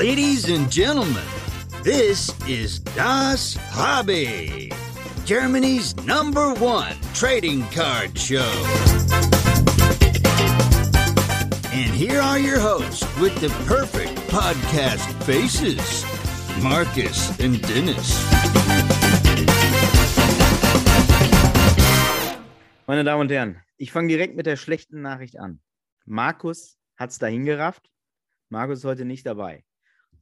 Ladies and gentlemen, this is Das Hobby, Germany's number one trading card show. And here are your hosts with the perfect podcast faces Marcus and Dennis. Meine Damen und Herren, ich fange direkt mit der schlechten Nachricht an. Markus hat es dahin gerafft. Markus ist heute nicht dabei.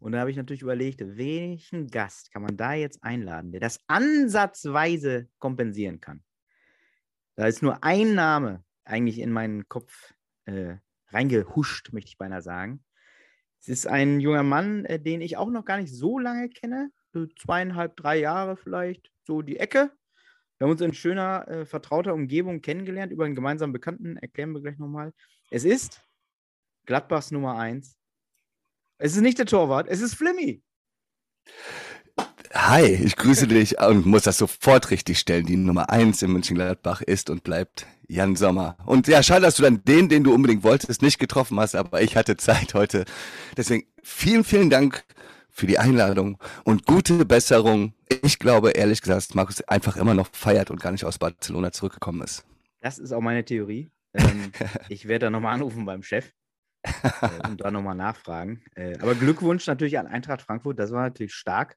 Und da habe ich natürlich überlegt, welchen Gast kann man da jetzt einladen, der das ansatzweise kompensieren kann. Da ist nur ein Name eigentlich in meinen Kopf äh, reingehuscht, möchte ich beinahe sagen. Es ist ein junger Mann, äh, den ich auch noch gar nicht so lange kenne, so zweieinhalb, drei Jahre vielleicht, so die Ecke. Wir haben uns in schöner, äh, vertrauter Umgebung kennengelernt, über einen gemeinsamen Bekannten, erklären wir gleich nochmal. Es ist Gladbachs Nummer eins. Es ist nicht der Torwart, es ist Flimmy. Hi, ich grüße dich und muss das sofort richtig stellen. Die Nummer eins in München-Gladbach ist und bleibt Jan Sommer. Und ja, schade, dass du dann den, den du unbedingt wolltest, nicht getroffen hast, aber ich hatte Zeit heute. Deswegen vielen, vielen Dank für die Einladung und gute Besserung. Ich glaube, ehrlich gesagt, dass Markus einfach immer noch feiert und gar nicht aus Barcelona zurückgekommen ist. Das ist auch meine Theorie. Ähm, ich werde da nochmal anrufen beim Chef äh, und da nochmal nachfragen. Äh, aber Glückwunsch natürlich an Eintracht Frankfurt, das war natürlich stark.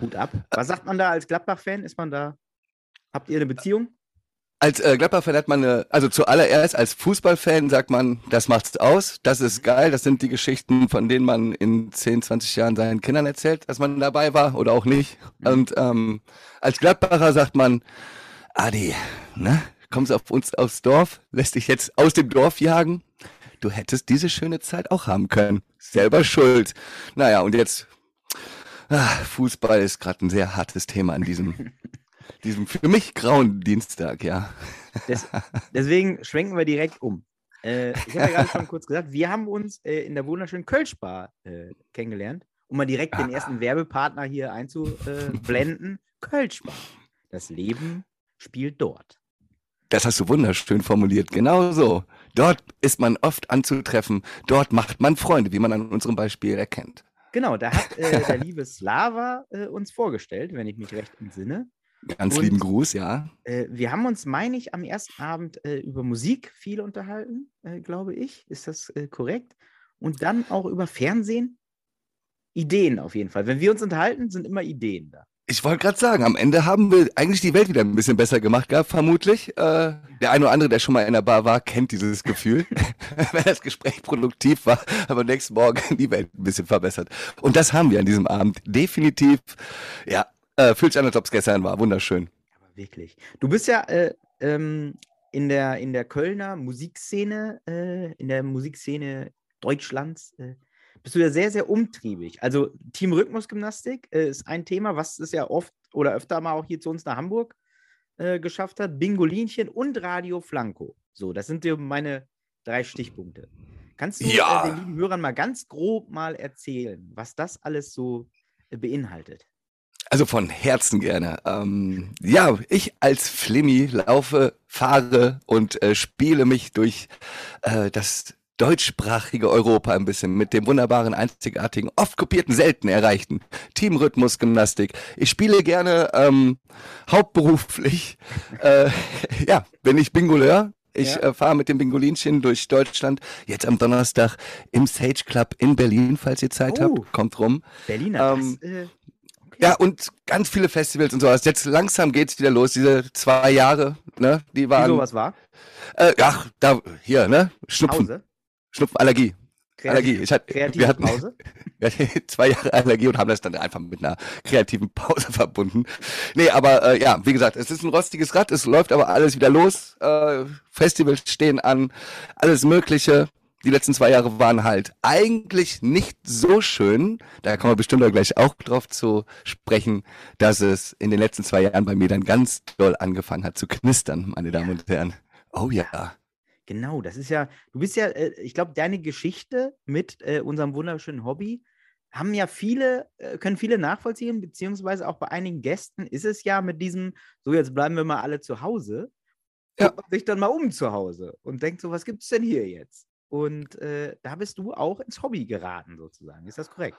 Hut ab. Was sagt man da als Gladbach-Fan? Ist man da, habt ihr eine Beziehung? Als äh, Gladbach-Fan hat man eine, also zuallererst als Fußballfan sagt man, das macht's aus, das ist geil, das sind die Geschichten, von denen man in 10, 20 Jahren seinen Kindern erzählt, dass man dabei war oder auch nicht. Und ähm, als Gladbacher sagt man, Adi, ne, kommst auf uns aufs Dorf, lässt dich jetzt aus dem Dorf jagen, du hättest diese schöne Zeit auch haben können. Selber schuld. Naja, und jetzt Ah, Fußball ist gerade ein sehr hartes Thema an diesem, diesem für mich grauen Dienstag, ja. Des, deswegen schwenken wir direkt um. Äh, ich habe ja gerade schon kurz gesagt, wir haben uns äh, in der wunderschönen Kölschbar äh, kennengelernt, um mal direkt den ersten Werbepartner hier einzublenden. Kölschbar. Das Leben spielt dort. Das hast du wunderschön formuliert. Genau so. Dort ist man oft anzutreffen. Dort macht man Freunde, wie man an unserem Beispiel erkennt. Genau, da hat äh, der liebe Slava äh, uns vorgestellt, wenn ich mich recht entsinne. Ganz Und, lieben Gruß, ja. Äh, wir haben uns, meine ich, am ersten Abend äh, über Musik viel unterhalten, äh, glaube ich. Ist das äh, korrekt? Und dann auch über Fernsehen. Ideen auf jeden Fall. Wenn wir uns unterhalten, sind immer Ideen da. Ich wollte gerade sagen, am Ende haben wir eigentlich die Welt wieder ein bisschen besser gemacht gehabt, vermutlich. Äh, der eine oder andere, der schon mal in der Bar war, kennt dieses Gefühl. Wenn das Gespräch produktiv war, aber nächsten Morgen die Welt ein bisschen verbessert. Und das haben wir an diesem Abend definitiv. Ja, äh, fühlt sich an, als ob es gestern war. Wunderschön. Aber wirklich. Du bist ja äh, ähm, in, der, in der Kölner Musikszene, äh, in der Musikszene Deutschlands äh, bist du ja sehr, sehr umtriebig. Also Team Rhythmusgymnastik äh, ist ein Thema, was es ja oft oder öfter mal auch hier zu uns nach Hamburg äh, geschafft hat. Bingolinchen und Radio Flanco. So, das sind meine drei Stichpunkte. Kannst du ja. äh, den lieben Hörern mal ganz grob mal erzählen, was das alles so äh, beinhaltet? Also von Herzen gerne. Ähm, ja, ich als Flimmy laufe, fahre und äh, spiele mich durch äh, das deutschsprachige Europa ein bisschen mit dem wunderbaren, einzigartigen, oft kopierten, selten erreichten Teamrhythmusgymnastik. Ich spiele gerne ähm, hauptberuflich, äh, ja, bin ich Bingoleur. Ich ja. äh, fahre mit dem Bingolinchen durch Deutschland. Jetzt am Donnerstag im Sage Club in Berlin, falls ihr Zeit oh. habt. Kommt rum. Berliner. Ähm, das, äh, okay. Ja, und ganz viele Festivals und sowas. Jetzt langsam geht's wieder los. Diese zwei Jahre, ne, die waren. Wieso, was war? Äh, ja, da, hier, ne, Schnupfen. Pause? Schnupfenallergie. Allergie. Ich hatte, wir hatten, Pause? Wir hatten zwei Jahre Allergie und haben das dann einfach mit einer kreativen Pause verbunden. Nee, aber äh, ja, wie gesagt, es ist ein rostiges Rad, es läuft aber alles wieder los. Äh, Festivals stehen an, alles Mögliche. Die letzten zwei Jahre waren halt eigentlich nicht so schön. Da kommen wir bestimmt auch gleich auch drauf zu sprechen, dass es in den letzten zwei Jahren bei mir dann ganz doll angefangen hat zu knistern, meine Damen und Herren. Oh ja. Genau, das ist ja, du bist ja, äh, ich glaube, deine Geschichte mit äh, unserem wunderschönen Hobby haben ja viele, äh, können viele nachvollziehen, beziehungsweise auch bei einigen Gästen ist es ja mit diesem, so jetzt bleiben wir mal alle zu Hause, ja. sich dann mal um zu Hause und denkt so, was gibt es denn hier jetzt? Und da bist du auch ins Hobby geraten, sozusagen. Ist das korrekt?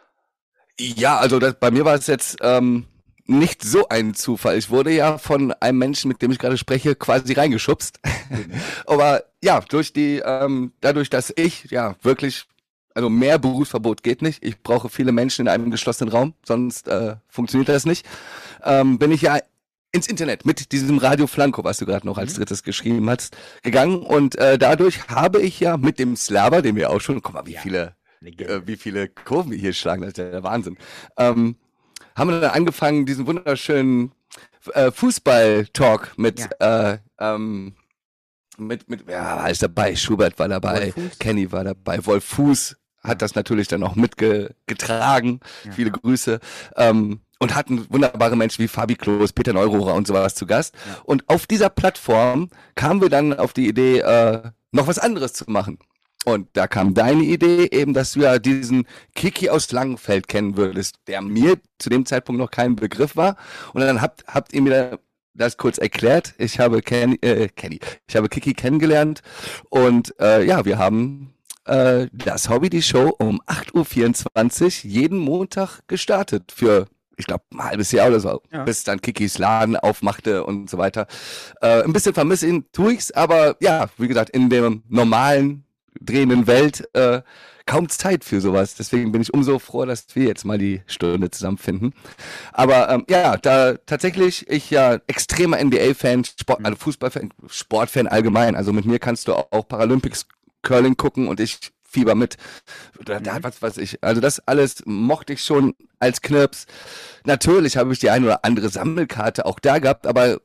Ja, also das, bei mir war es jetzt ähm, nicht so ein Zufall. Ich wurde ja von einem Menschen, mit dem ich gerade spreche, quasi reingeschubst. Aber ja, durch die, ähm, dadurch, dass ich ja wirklich, also mehr Berufsverbot geht nicht. Ich brauche viele Menschen in einem geschlossenen Raum, sonst äh, funktioniert das nicht. Ähm, bin ich ja ins Internet mit diesem Radio Flanco, was du gerade noch als drittes geschrieben hast, gegangen und äh, dadurch habe ich ja mit dem Slava, den wir auch schon, guck mal, wie Ja. viele, äh, wie viele Kurven wir hier schlagen, das ist ja der Wahnsinn. Ähm, haben wir dann angefangen, diesen wunderschönen äh, Fußball-Talk mit, äh, ähm, mit, mit, ja, alles dabei, Schubert war dabei. Kenny war dabei, Wolf Fuß hat das natürlich dann auch mitgetragen, Ja. viele Grüße, ähm, und hatten wunderbare Menschen wie Fabi Klos, Peter Neurohrer und sowas zu Gast. Ja. Und auf dieser Plattform kamen wir dann auf die Idee, äh, noch was anderes zu machen. Und da kam deine Idee eben, dass du ja diesen Kiki aus Langenfeld kennen würdest, der mir zu dem Zeitpunkt noch kein Begriff war. Und dann habt, habt ihr mir das kurz erklärt. Ich habe Kenny, äh, Kenny, ich habe Kiki kennengelernt und äh, ja, wir haben äh, das Hobby, die Show um 8.24 Uhr jeden Montag gestartet für ich glaube, ein halbes Jahr oder so, Ja. bis dann Kikis Laden aufmachte und so weiter. Äh, ein bisschen vermisse ihn, tue ich's, aber ja, wie gesagt, in der normalen, drehenden Welt äh, kaum Zeit für sowas. Deswegen bin ich umso froh, dass wir jetzt mal die Stunde zusammenfinden. Aber ähm, ja, da tatsächlich ich ja extremer NBA-Fan, Sport, also Fußballfan, Sportfan allgemein. Also mit mir kannst du auch Paralympics Curling gucken und ich fieber mit. Da, da, Mhm. was weiß ich. Also das alles mochte ich schon als Knirps. Natürlich habe ich die eine oder andere Sammelkarte auch da gehabt, aber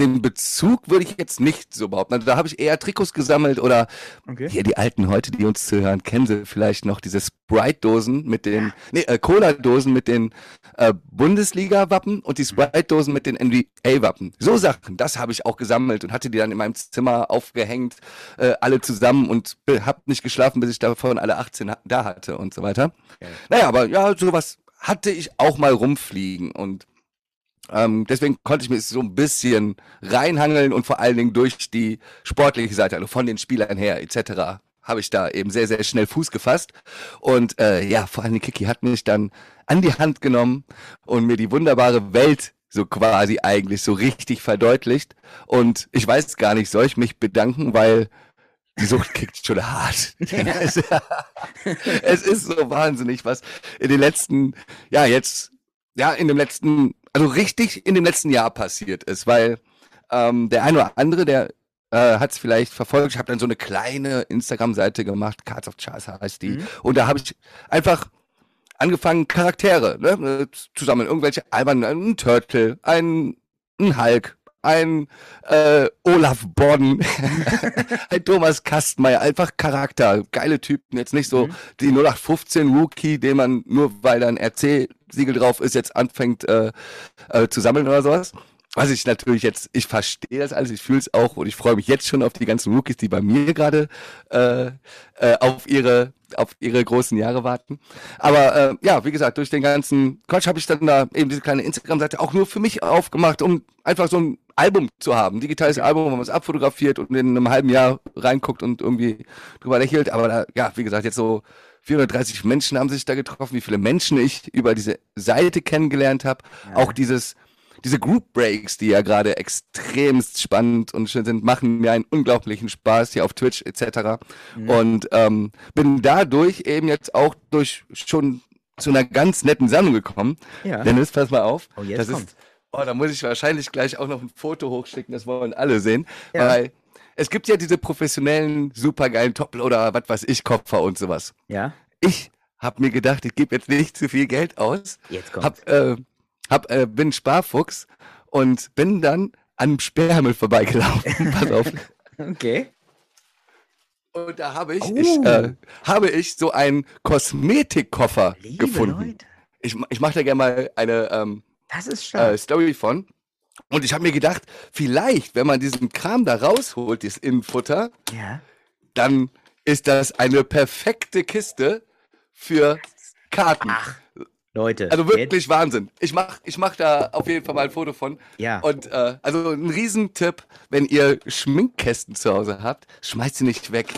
den Bezug würde ich jetzt nicht so behaupten. Also da habe ich eher Trikots gesammelt oder Okay. hier die alten heute, die uns zuhören, kennen sie vielleicht noch diese Sprite-Dosen mit den, nee, äh, Cola-Dosen mit den äh, Bundesliga-Wappen und die Sprite-Dosen mit den NBA-Wappen. So Sachen, das habe ich auch gesammelt und hatte die dann in meinem Zimmer aufgehängt, äh, alle zusammen und äh, hab nicht geschlafen, bis ich davon alle 18 ha- da hatte und so weiter. Geil. Naja, aber ja, sowas hatte ich auch mal rumfliegen und ähm, deswegen konnte ich mich so ein bisschen reinhangeln und vor allen Dingen durch die sportliche Seite, also von den Spielern her etc., habe ich da eben sehr, sehr schnell Fuß gefasst. Und äh, ja, vor allem Kiki hat mich dann an die Hand genommen und mir die wunderbare Welt so quasi eigentlich so richtig verdeutlicht. Und ich weiß gar nicht, soll ich mich bedanken, weil die Sucht kickt schon hart. es ist so wahnsinnig, was in den letzten, ja, jetzt, ja, in dem letzten, also richtig in dem letzten Jahr passiert ist, weil ähm, der eine oder andere, der äh, hat es vielleicht verfolgt. Ich habe dann so eine kleine Instagram-Seite gemacht, Cards of Charles heißt die. Mhm. Und da habe ich einfach angefangen, Charaktere ne, zu sammeln. Irgendwelche albernen, ein Turtle, ein, ein Hulk, ein äh, Olaf Bodden, ein Thomas Kastmeier, einfach Charakter, geile Typen, jetzt nicht so Mhm. die 0815 Rookie, den man nur weil da ein RC-Siegel drauf ist, jetzt anfängt äh, äh, zu sammeln oder sowas. Was ich natürlich jetzt, ich verstehe das alles, ich fühle es auch und ich freue mich jetzt schon auf die ganzen Rookies, die bei mir gerade äh, äh, auf ihre auf ihre großen Jahre warten. Aber äh, ja, wie gesagt, durch den ganzen Quatsch habe ich dann da eben diese kleine Instagram-Seite auch nur für mich aufgemacht, um einfach so ein Album zu haben, ein digitales Album, wo man es abfotografiert und in einem halben Jahr reinguckt und irgendwie drüber lächelt. Aber da, ja, wie gesagt, jetzt so 430 Menschen haben sich da getroffen, wie viele Menschen ich über diese Seite kennengelernt habe. Ja. Auch dieses diese Group Breaks, die ja gerade extremst spannend und schön sind, machen mir einen unglaublichen Spaß hier auf Twitch etc. Mhm. Und ähm, bin dadurch eben jetzt auch durch schon zu einer ganz netten Sammlung gekommen. Ja. Dennis, pass mal auf. Oh, jetzt das kommt's. ist, oh, da muss ich wahrscheinlich gleich auch noch ein Foto hochschicken, das wollen alle sehen. Ja. Weil es gibt ja diese professionellen, supergeilen Toploader, was weiß ich, Kopfer und sowas. Ja, Ich habe mir gedacht, ich gebe jetzt nicht zu viel Geld aus jetzt kommt. hab, äh, hab, äh, bin Sparfuchs und bin dann an Sperrmüll vorbeigelaufen. Pass auf. Okay. Und da habe ich, Oh. ich äh, habe ich so einen Kosmetikkoffer Liebe gefunden. Leute, Ich, ich mache da gerne mal eine ähm, das ist äh, stark. Story von. Und ich habe mir gedacht, vielleicht, wenn man diesen Kram da rausholt, dieses Innenfutter, ja. dann ist das eine perfekte Kiste für Karten. Leute. Also wirklich Wahnsinn. Ich mach, ich mach da auf jeden Fall mal ein Foto von. Ja. Und äh, also ein Riesentipp, wenn ihr Schminkkästen zu Hause habt, schmeißt sie nicht weg.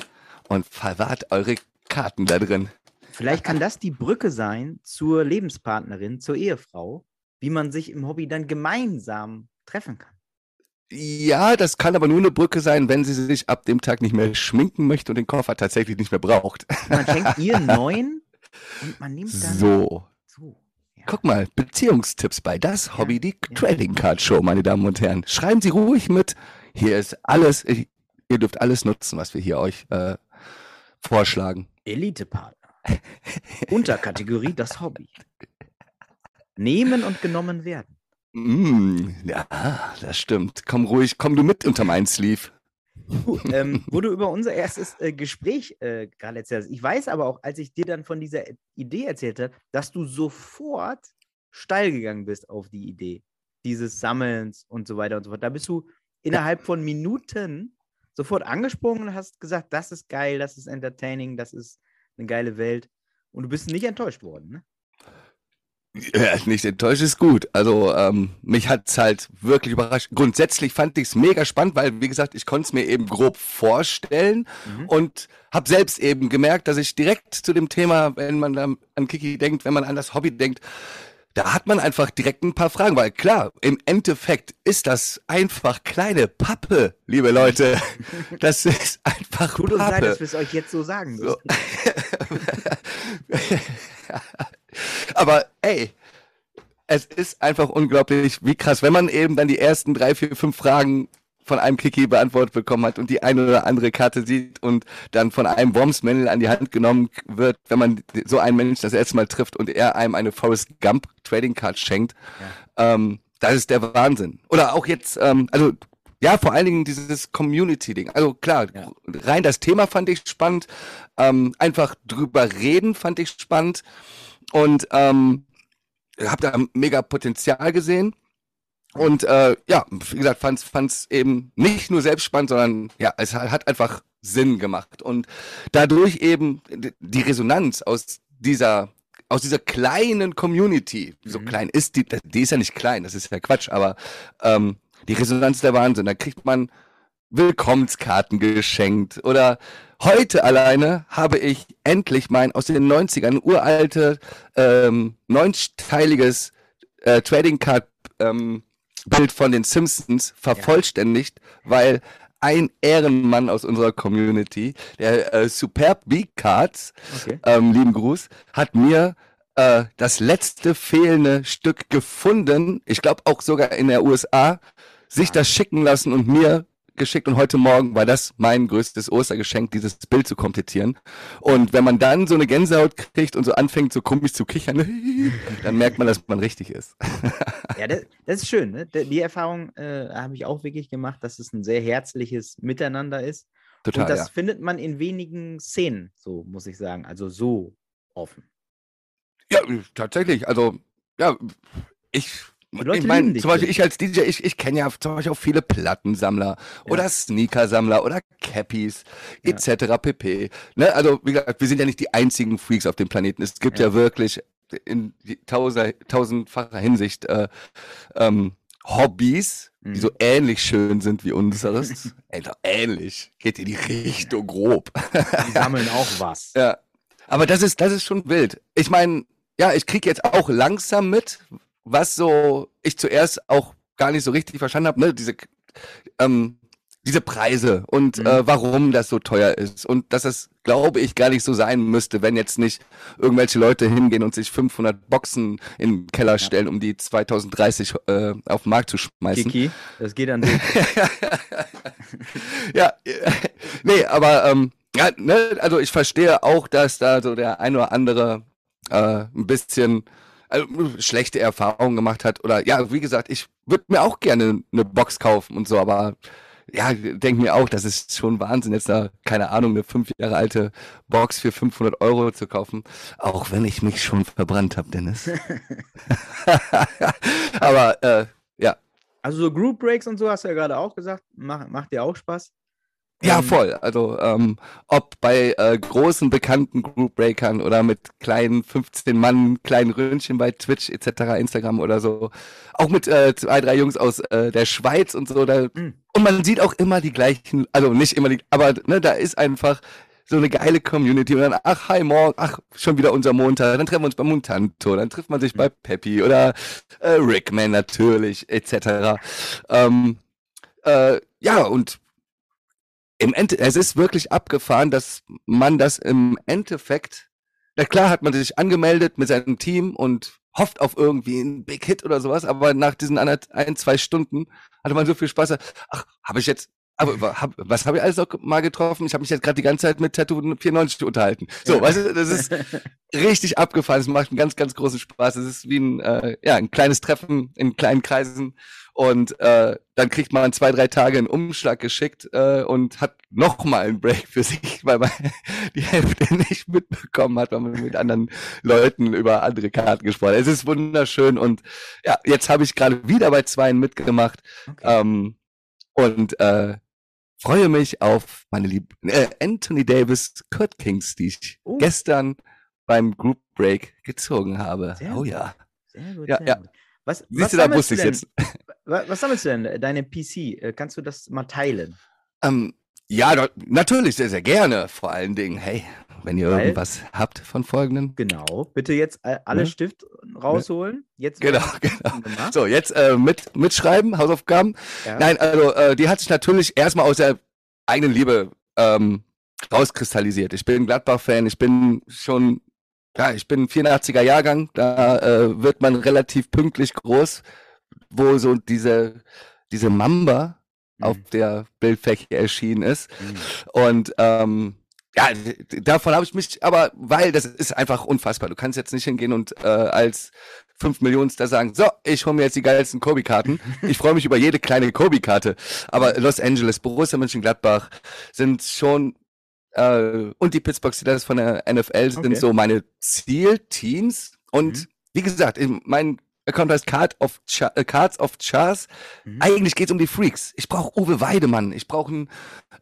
und verwahrt eure Karten da drin. Vielleicht kann das die Brücke sein zur Lebenspartnerin, zur Ehefrau, wie man sich im Hobby dann gemeinsam treffen kann. Ja, das kann aber nur eine Brücke sein, wenn sie sich ab dem Tag nicht mehr schminken möchte und den Koffer tatsächlich nicht mehr braucht. Man schenkt ihr einen neuen und man nimmt dann. So. so ja. Guck mal, Beziehungstipps bei Das Hobby, die Trading Card Show, meine Damen und Herren. Schreiben Sie ruhig mit. Hier ist alles, ihr dürft alles nutzen, was wir hier euch äh, vorschlagen. Elite-Partner. Unterkategorie das Hobby. Nehmen und genommen werden. Mm, ja, das stimmt. Komm ruhig, komm du mit unter meinen Sleeve. Du, ähm, wo du über unser erstes äh, Gespräch äh, gerade erzählt hast. Ich weiß aber auch, als ich dir dann von dieser Idee erzählt habe, dass du sofort steil gegangen bist auf die Idee dieses Sammelns und so weiter und so fort. Da bist du innerhalb von Minuten sofort angesprungen und hast gesagt, das ist geil, das ist entertaining, das ist eine geile Welt. Und du bist nicht enttäuscht worden, ne? Ja, nicht enttäuscht ist gut. Also ähm, mich hat's halt wirklich überrascht. Grundsätzlich fand ich's mega spannend, weil wie gesagt, ich konnte es mir eben grob vorstellen mhm. und habe selbst eben gemerkt, dass ich direkt zu dem Thema, wenn man dann an Kiki denkt, wenn man an das Hobby denkt, da hat man einfach direkt ein paar Fragen, weil klar, im Endeffekt ist das einfach kleine Pappe, liebe Leute. Das ist einfach Tut Pappe. uns leid, dass wir es euch jetzt so sagen müssen. So. Aber ey, es ist einfach unglaublich, wie krass, wenn man eben dann die ersten drei, vier, fünf Fragen von einem Kiki beantwortet bekommen hat und die eine oder andere Karte sieht und dann von einem Wormsmännel an die Hand genommen wird, wenn man so einen Menschen das erste Mal trifft und er einem eine Forrest Gump Trading Card schenkt, ja. ähm, das ist der Wahnsinn. Oder auch jetzt, ähm, also ja, vor allen Dingen dieses Community-Ding. Also klar, ja. rein das Thema fand ich spannend. Ähm, einfach drüber reden fand ich spannend. Und ähm, habe da mega Potenzial gesehen. Und äh, ja, wie gesagt, fand's fand's eben nicht nur selbst spannend, sondern ja, es hat einfach Sinn gemacht. Und dadurch eben die Resonanz aus dieser aus dieser kleinen Community, so mhm. klein ist die, die ist ja nicht klein, das ist ja Quatsch, aber ähm, die Resonanz ist der Wahnsinn. Da kriegt man Willkommenskarten geschenkt oder heute alleine habe ich endlich mein aus den 90ern uralte ähm, neunteiliges äh, Trading Card ähm, Bild von den Simpsons vervollständigt, ja. weil ein Ehrenmann aus unserer Community, der äh, Superb B-Cards, okay. ähm, lieben Gruß, hat mir äh, das letzte fehlende Stück gefunden, ich glaube auch sogar in der USA, sich das schicken lassen und mir geschickt und heute Morgen war das mein größtes Ostergeschenk, dieses Bild zu komplettieren. Und wenn man dann so eine Gänsehaut kriegt und so anfängt, so komisch zu kichern, dann merkt man, dass man richtig ist. ja, das, das ist schön. Ne? Die Erfahrung äh, habe ich auch wirklich gemacht, dass es ein sehr herzliches Miteinander ist. Total, und das ja. findet man in wenigen Szenen, so muss ich sagen. Also so offen. Ja, tatsächlich. Also, ja, ich ich meine, zum Beispiel ich als DJ, ich, ich kenne ja zum Beispiel auch viele Plattensammler ja. oder Sneakersammler oder Cappies ja. etc. pp. Ne? Also wie gesagt, wir sind ja nicht die einzigen Freaks auf dem Planeten. Es gibt ja, ja wirklich in tausend, tausendfacher Hinsicht äh, ähm, Hobbys, mhm. die so ähnlich schön sind wie unseres. ähnlich. Geht in die Richtung grob. Die sammeln auch was. Ja. Aber das ist, das ist schon wild. Ich meine, ja, ich kriege jetzt auch langsam mit, was so ich zuerst auch gar nicht so richtig verstanden habe, ne, diese ähm, diese Preise und mhm. äh, warum das so teuer ist und dass es, glaube ich, gar nicht so sein müsste, wenn jetzt nicht irgendwelche Leute hingehen und sich 500 Boxen in den Keller stellen, um die 2030 äh, auf den Markt zu schmeißen. Kiki, das geht an dich. ja, nee, aber ähm, ja, ne, also ich verstehe auch, dass da so der ein oder andere äh, ein bisschen also, schlechte Erfahrungen gemacht hat. Oder ja, wie gesagt, ich würde mir auch gerne eine Box kaufen und so, aber ja, denke mir auch, das ist schon Wahnsinn, jetzt da, keine Ahnung, eine fünf Jahre alte Box für 500 Euro zu kaufen. Auch wenn ich mich schon verbrannt habe, Dennis. aber äh, ja. Also so Group Breaks und so hast du ja gerade auch gesagt, macht, macht dir auch Spaß. Ja, ähm, voll. Also ähm, ob bei äh, großen bekannten Groupbreakern oder mit kleinen 15 Mann, kleinen Röhnchen bei Twitch etc., Instagram oder so. Auch mit äh, zwei, drei Jungs aus äh, der Schweiz und so. Da, mhm. Und man sieht auch immer die gleichen, also nicht immer die, aber ne, da ist einfach so eine geile Community und dann, ach, hi, morgen, ach, schon wieder unser Montag, dann treffen wir uns bei Montanto, dann trifft man sich bei Peppy oder äh, Rickman natürlich, etc. Ähm, äh, ja, und im Ende, es ist wirklich abgefahren, dass man das im Endeffekt, na klar hat man sich angemeldet mit seinem Team und hofft auf irgendwie einen Big Hit oder sowas, aber nach diesen ein, zwei Stunden hatte man so viel Spaß. Ach, habe ich jetzt aber hab, was habe ich alles noch mal getroffen? Ich habe mich jetzt gerade die ganze Zeit mit Tattoo 94 unterhalten. So, weißt du, das ist richtig abgefahren. Es macht einen ganz, ganz großen Spaß. Es ist wie ein, äh, ja, ein kleines Treffen in kleinen Kreisen. Und äh, dann kriegt man zwei, drei Tage einen Umschlag geschickt äh, und hat noch mal einen Break für sich, weil man die Hälfte nicht mitbekommen hat, weil man mit anderen Leuten über andere Karten gesprochen hat. Es ist wunderschön und ja, jetzt habe ich gerade wieder bei zweien mitgemacht. Okay. Ähm, und äh, freue mich auf meine lieben äh, Anthony Davis Kurt Kings, die ich oh. gestern beim Group Break gezogen habe. Sehr oh ja. Sehr gut. Ja, sehr ja. Gut. Was, Siehst was du, da wusste ich jetzt. Was, was sammelst du denn, deine PC? Äh, kannst du das mal teilen? Ähm, ja, natürlich, sehr, sehr gerne. Vor allen Dingen, hey, wenn ihr Weil, irgendwas habt von folgenden. Genau, bitte jetzt alle ne? Stift rausholen. Jetzt genau, genau. So, jetzt äh, mit, mitschreiben, Hausaufgaben. Ja. Nein, also äh, die hat sich natürlich erstmal aus der eigenen Liebe ähm, rauskristallisiert. Ich bin Gladbach-Fan, ich bin schon, ja, ich bin 84er Jahrgang, da äh, wird man relativ pünktlich groß, wo so diese, diese Mamba mhm. auf der Bildfläche erschienen ist. Mhm. Und ähm, ja, davon habe ich mich, aber weil das ist einfach unfassbar. Du kannst jetzt nicht hingehen und äh, als fünf Millionenster sagen, so, ich hole mir jetzt die geilsten Kobe-Karten. Ich freue mich über jede kleine Kobe-Karte. Aber Los Angeles, Borussia Mönchengladbach sind schon äh, und die Pittsburgh Steelers von der NFL sind okay. so meine Zielteams. Und mhm. wie gesagt, mein Account heißt Card of Char äh, Cards of Chars. Mhm. Eigentlich geht es um die Freaks. Ich brauche Uwe Weidemann, ich brauche einen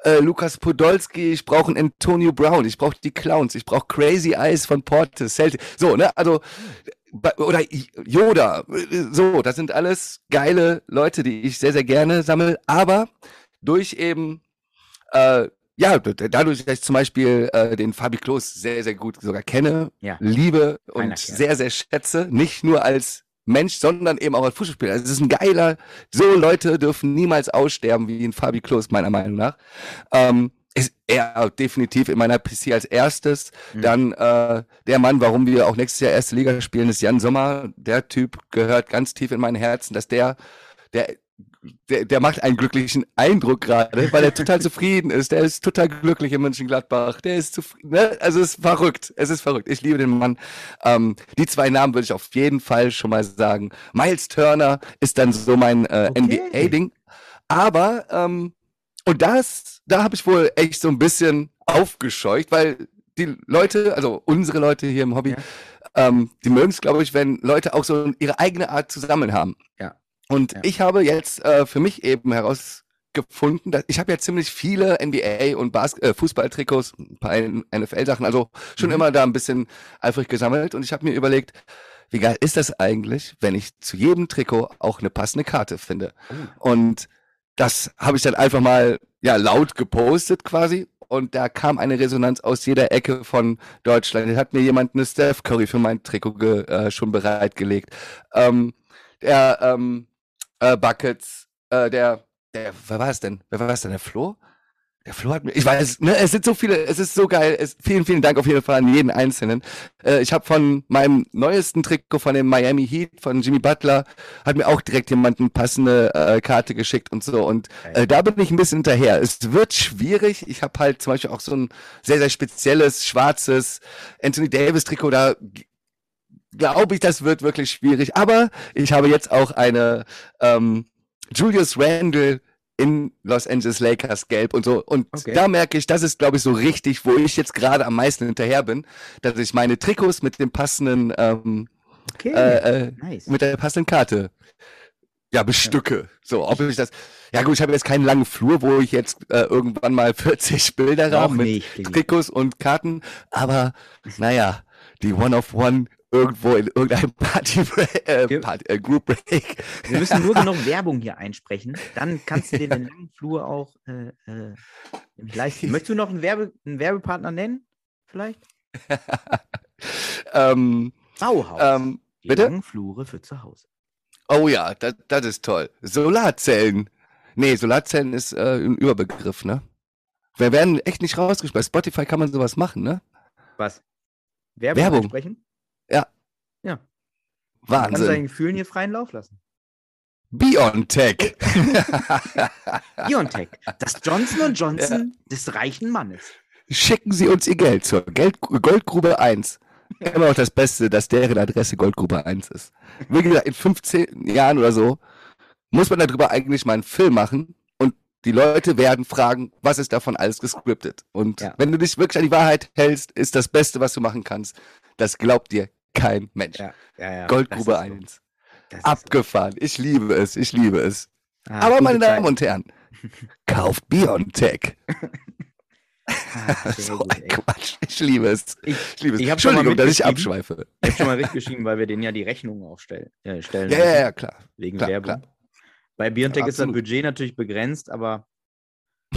äh, Lukas Podolski, ich brauche einen Antonio Brown, ich brauche die Clowns, ich brauche Crazy Eyes von Portis, Celtic. So, ne? Also oder Yoda. So, das sind alles geile Leute, die ich sehr, sehr gerne sammle. Aber durch eben äh, ja, dadurch, dass ich zum Beispiel äh, den Fabi Klos sehr, sehr gut sogar kenne, ja. liebe und sehr, sehr schätze, nicht nur als Mensch, sondern eben auch als Fußballspieler. Also es ist ein geiler, so Leute dürfen niemals aussterben wie ein Fabi Klos, meiner Meinung nach. Ähm, ist er definitiv in meiner PC als erstes. Mhm. Dann äh, der Mann, warum wir auch nächstes Jahr erste Liga spielen, ist Jan Sommer. Der Typ gehört ganz tief in mein Herzen, dass der, der der, der macht einen glücklichen Eindruck gerade, weil er total zufrieden ist. Der ist total glücklich in Mönchengladbach. Der ist zufrieden. Ne? Also es ist verrückt. Es ist verrückt. Ich liebe den Mann. Ähm, die zwei Namen würde ich auf jeden Fall schon mal sagen. Miles Turner ist dann so mein äh, okay. NBA-Ding. Aber ähm, und das, da habe ich wohl echt so ein bisschen aufgescheucht, weil die Leute, also unsere Leute hier im Hobby, ja. ähm, die mögen es, glaube ich, wenn Leute auch so ihre eigene Art zusammen haben. Ja. Und ja. ich habe jetzt äh, für mich eben herausgefunden, dass ich habe ja ziemlich viele NBA und Bas äh, Fußballtrikots, ein paar NFL-Sachen, also schon mhm. immer da ein bisschen eifrig gesammelt. Und ich habe mir überlegt, wie geil ist das eigentlich, wenn ich zu jedem Trikot auch eine passende Karte finde? Mhm. Und das habe ich dann einfach mal ja laut gepostet quasi und da kam eine Resonanz aus jeder Ecke von Deutschland. Da hat mir jemand eine Steph Curry für mein Trikot äh, schon bereitgelegt. Ähm, der ähm, äh, Buckets, äh, der, der, wer war es denn? Wer war es denn? Der Flo? Der Flo hat mir, ich weiß, ne, es sind so viele, es ist so geil. Es, vielen, vielen Dank auf jeden Fall an jeden Einzelnen. Äh, ich habe von meinem neuesten Trikot von dem Miami Heat von Jimmy Butler hat mir auch direkt jemand eine passende äh, Karte geschickt und so. Und äh, da bin ich ein bisschen hinterher. Es wird schwierig. Ich habe halt zum Beispiel auch so ein sehr, sehr spezielles schwarzes Anthony Davis Trikot. Da glaube ich, das wird wirklich schwierig. Aber ich habe jetzt auch eine ähm, Julius Randle in Los Angeles Lakers gelb und so. Und okay. da merke ich, das ist, glaube ich, so richtig, wo ich jetzt gerade am meisten hinterher bin, dass ich meine Trikots mit dem passenden, ähm, okay. äh, äh, nice. mit der passenden Karte ja, bestücke. Ja. So, ob ich das. Ja gut, ich habe jetzt keinen langen Flur, wo ich jetzt äh, irgendwann mal 40 Bilder habe mit Trikots und Karten. Aber naja, die One of One irgendwo in irgendeinem Party, äh, Wir- Party äh, Group Break. Wir müssen nur genug Werbung hier einsprechen. Dann kannst du dir den langen Flur auch äh, äh, leisten. Möchtest du noch einen, Werbe, einen Werbepartner nennen? Vielleicht? ähm, Bauhaus. ähm, bitte? langen Flure für zu Hause. oh ja, das, ist toll. Solarzellen. Nee, Solarzellen ist äh, ein Überbegriff, ne? Wir werden echt nicht rausgespielt. Bei Spotify kann man sowas machen, ne? Was? Werbung, Werbung. Ja. Ja. Kannst du Wahnsinn. deinen Gefühlen hier freien Lauf lassen. Biontech. Biontech, das Johnson Johnson des reichen Mannes. Schicken Sie uns Ihr Geld zur Geld Goldgrube 1. Immer noch das Beste, dass deren Adresse Goldgrube 1 ist. Wie gesagt, in 15 Jahren oder so muss man darüber eigentlich mal einen Film machen und die Leute werden fragen, was ist davon alles gescriptet. Und Ja. wenn du dich wirklich an die Wahrheit hältst, ist das Beste, was du machen kannst. Das glaubt dir kein Mensch. Ja, ja, ja. Goldgrube das ist so. 1. Das ist so. Abgefahren. Ich liebe es. Ich liebe es. Ah, Aber meine Damen Zeit. und Herren, kauft Biontech. Ah, so ein. Quatsch. Ich liebe es. Ich, Ich liebe es. Ich hab schon mal Entschuldigung, dass ich abschweife. ich habe schon mal mitgeschrieben, weil wir denen ja die Rechnungen aufstellen. Äh, stellen Ja, ja, ja, klar. Wegen klar, Werbung. klar. Bei Biontech Ja, ist das. Budget natürlich begrenzt, aber.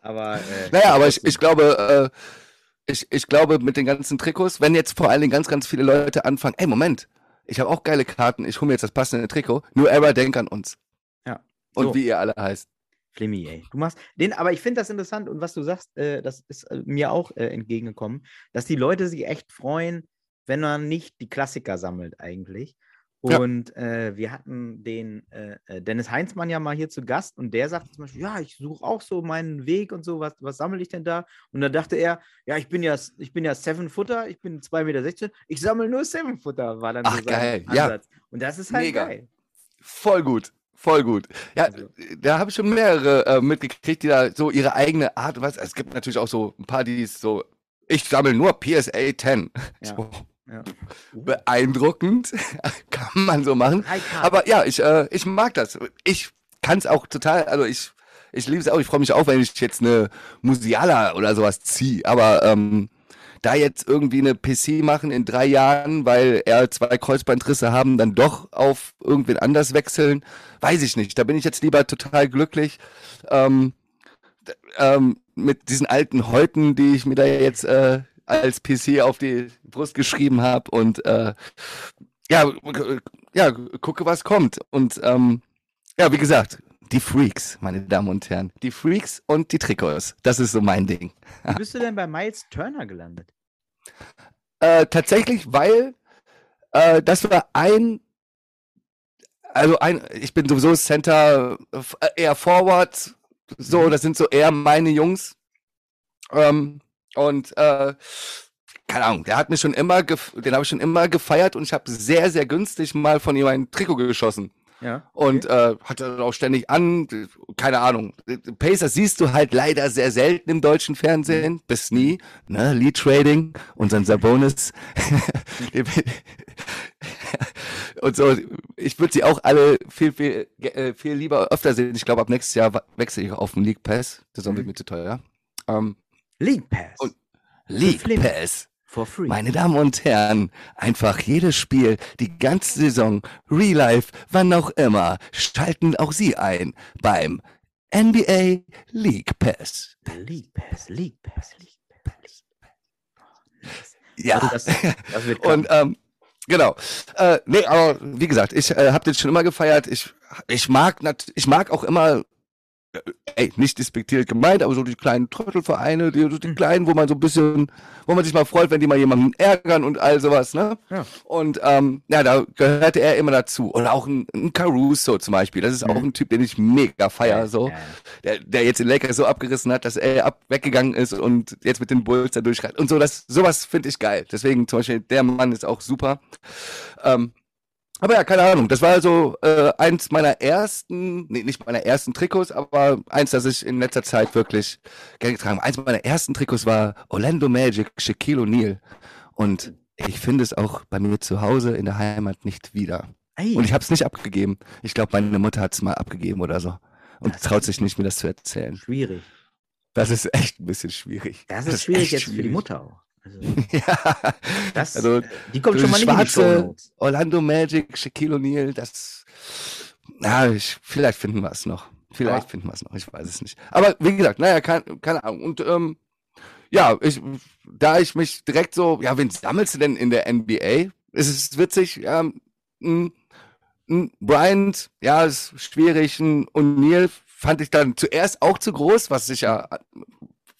aber. Äh, Naja, aber ich, ich glaube, äh, ich, ich glaube mit den ganzen Trikots, wenn jetzt vor allen Dingen ganz, ganz viele Leute anfangen, ey, Moment, ich habe auch geile Karten, ich hole mir jetzt das passende Trikot, nur Era, denk an uns. Ja. Und So. wie ihr alle heißt. Flimmy, ey. Du machst den, aber ich finde das interessant und was du sagst, äh, das ist äh, mir auch äh, entgegengekommen, dass die Leute sich echt freuen, wenn man nicht die Klassiker sammelt eigentlich. Ja. Und äh, wir hatten den äh, äh, Dennis Heinzmann ja mal hier zu Gast und der sagte zum Beispiel, ja, ich suche auch so meinen Weg und so, was, was sammle ich denn da? Und da dachte er, ja, ich bin ja, ich bin ja Seven Footer, ich bin 2,16 Meter, ich sammle nur Seven Footer, war dann Ach, so sein geil, ja. Ansatz. Und das ist halt Mega. geil. Voll gut. Voll gut. Ja, Also- da habe ich schon mehrere äh, mitgekriegt, die da so ihre eigene Art, was, es gibt natürlich auch so ein paar, die so, ich sammle nur PSA 10. Ja. So, Ja. beeindruckend, kann man so machen. Aber ja, ich, äh, ich mag das. Ich kann es auch total, also ich, ich liebe es auch. Ich freue mich auch, wenn ich jetzt eine Musiala oder sowas ziehe. Aber ähm, da jetzt irgendwie eine PC machen in drei Jahren, weil er zwei Kreuzbandrisse haben, dann doch auf irgendwen anders wechseln, weiß ich nicht. Da bin ich jetzt lieber total glücklich. Ähm, ähm, mit diesen alten Häuten, die ich mir da jetzt äh, als PC auf die Brust geschrieben habe und äh, ja, ja, gucke, was kommt. Und ähm, ja, wie gesagt, die Freaks, meine Damen und Herren. Die Freaks und die Trikots. Das ist so mein Ding. Wie bist du denn bei Miles Turner gelandet? Äh, tatsächlich, weil äh, das war ein, also ein, ich bin sowieso Center, äh, eher Forward, so, das sind so eher meine Jungs. Ähm, und äh, keine Ahnung, der hat mir schon immer, den habe ich schon immer gefeiert und ich habe sehr, sehr günstig mal von ihm ein Trikot geschossen. Ja. Und äh, hat er auch ständig an, keine Ahnung. Pacers siehst du halt leider sehr selten im deutschen Fernsehen, bis nie. Ne? Lead Trading, unseren Sabonis. Und so, ich würde sie auch alle viel, viel, äh, viel lieber öfter sehen. Ich glaube, ab nächstes Jahr wechsle ich auf den League Pass. Das wird Mhm. mir zu teuer. Ähm, League Pass. Und- League. Pass. for free. Meine Damen und Herren, einfach jedes Spiel, die ganze Saison, Real Life, wann auch immer, schalten auch Sie ein beim NBA League Pass. League Pass, League Pass, League Pass. League Pass. Ja. Also das, das wird. Und ähm, genau. Äh, nee, aber wie gesagt, ich äh, habe den schon immer gefeiert. Ich, ich mag nat ich mag auch immer, ey, nicht despektierlich gemeint, aber so die kleinen Trottelvereine, die, so die Mhm. kleinen, wo man so ein bisschen, wo man sich mal freut, wenn die mal jemanden ärgern und all sowas, ne? Ja. Und ähm, ja, da gehörte er immer dazu. Oder auch ein, ein Caruso zum Beispiel. Das ist auch Mhm. ein Typ, den ich mega feier. So. Ja. Der, der jetzt den Lakers so abgerissen hat, dass er ab weggegangen ist und jetzt mit den Bulls da durchreißt. Und so, das, sowas finde ich geil. Deswegen zum Beispiel, der Mann ist auch super. Ähm, aber ja, keine Ahnung. Das war so äh, eins meiner ersten, nee, nicht meiner ersten Trikots, aber eins, das ich in letzter Zeit wirklich gerne getragen habe. Eins meiner ersten Trikots war Orlando Magic, Shaquille O'Neal. Und ich finde es auch bei mir zu Hause in der Heimat nicht wieder. Ey, Und ich habe es nicht abgegeben. Ich glaube, meine Mutter hat es mal abgegeben oder so. Und Das traut ist- sich nicht, mir das zu erzählen. schwierig. Das ist echt ein bisschen schwierig. Das ist schwierig echt jetzt für die schwierig. Mutter auch. Also, ja, das, also die kommt schon mal nicht in die schwarze Shownotes. Orlando Magic, Shaquille O'Neal, das, na, ich, vielleicht finden wir es noch. Vielleicht Aber- finden wir es noch, ich weiß es nicht. Aber wie gesagt, naja, kein, keine Ahnung. Und ähm, ja, ich, da ich mich direkt so, ja, wen sammelst du denn in der NBA? Es ist witzig, ja, ein, ein Bryant, ja, ist schwierig, ein O'Neal fand ich dann zuerst auch zu groß, was ich ja,